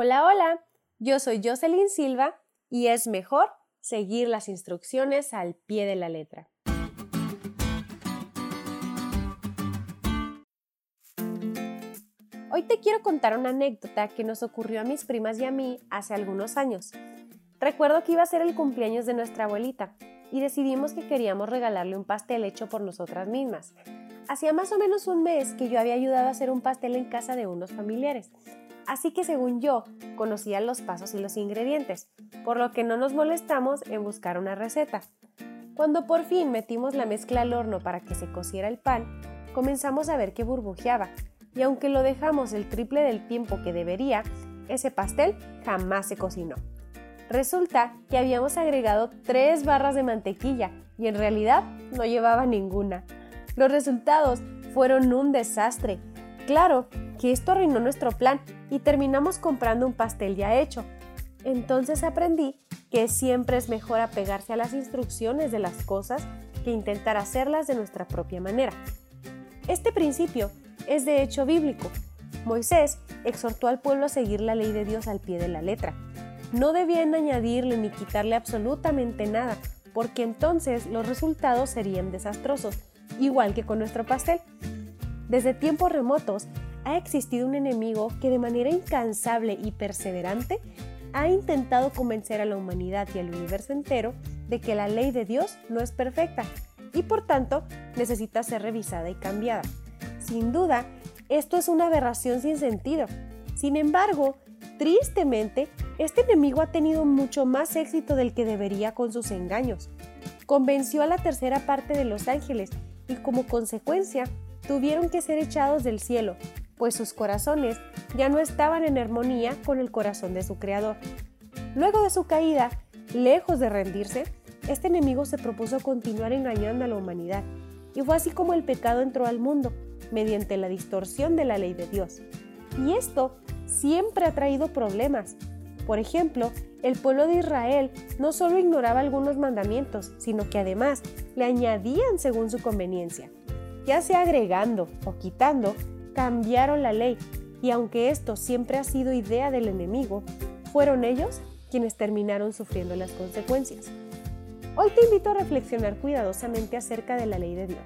Hola, hola, yo soy Jocelyn Silva y es mejor seguir las instrucciones al pie de la letra. Hoy te quiero contar una anécdota que nos ocurrió a mis primas y a mí hace algunos años. Recuerdo que iba a ser el cumpleaños de nuestra abuelita y decidimos que queríamos regalarle un pastel hecho por nosotras mismas. Hacía más o menos un mes que yo había ayudado a hacer un pastel en casa de unos familiares así que según yo conocía los pasos y los ingredientes, por lo que no nos molestamos en buscar una receta. Cuando por fin metimos la mezcla al horno para que se cociera el pan, comenzamos a ver que burbujeaba, y aunque lo dejamos el triple del tiempo que debería, ese pastel jamás se cocinó. Resulta que habíamos agregado tres barras de mantequilla y en realidad no llevaba ninguna. Los resultados fueron un desastre. Claro que esto arruinó nuestro plan y terminamos comprando un pastel ya hecho. Entonces aprendí que siempre es mejor apegarse a las instrucciones de las cosas que intentar hacerlas de nuestra propia manera. Este principio es de hecho bíblico. Moisés exhortó al pueblo a seguir la ley de Dios al pie de la letra. No debían añadirle ni quitarle absolutamente nada, porque entonces los resultados serían desastrosos, igual que con nuestro pastel. Desde tiempos remotos, ha existido un enemigo que de manera incansable y perseverante ha intentado convencer a la humanidad y al universo entero de que la ley de Dios no es perfecta y por tanto necesita ser revisada y cambiada. Sin duda, esto es una aberración sin sentido. Sin embargo, tristemente, este enemigo ha tenido mucho más éxito del que debería con sus engaños. Convenció a la tercera parte de los ángeles y como consecuencia tuvieron que ser echados del cielo pues sus corazones ya no estaban en armonía con el corazón de su creador. Luego de su caída, lejos de rendirse, este enemigo se propuso continuar engañando a la humanidad, y fue así como el pecado entró al mundo, mediante la distorsión de la ley de Dios. Y esto siempre ha traído problemas. Por ejemplo, el pueblo de Israel no solo ignoraba algunos mandamientos, sino que además le añadían según su conveniencia, ya sea agregando o quitando cambiaron la ley y aunque esto siempre ha sido idea del enemigo, fueron ellos quienes terminaron sufriendo las consecuencias. Hoy te invito a reflexionar cuidadosamente acerca de la ley de Dios.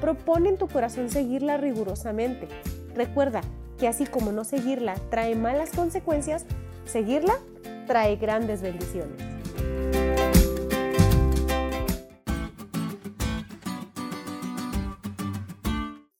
Propone en tu corazón seguirla rigurosamente. Recuerda que así como no seguirla trae malas consecuencias, seguirla trae grandes bendiciones.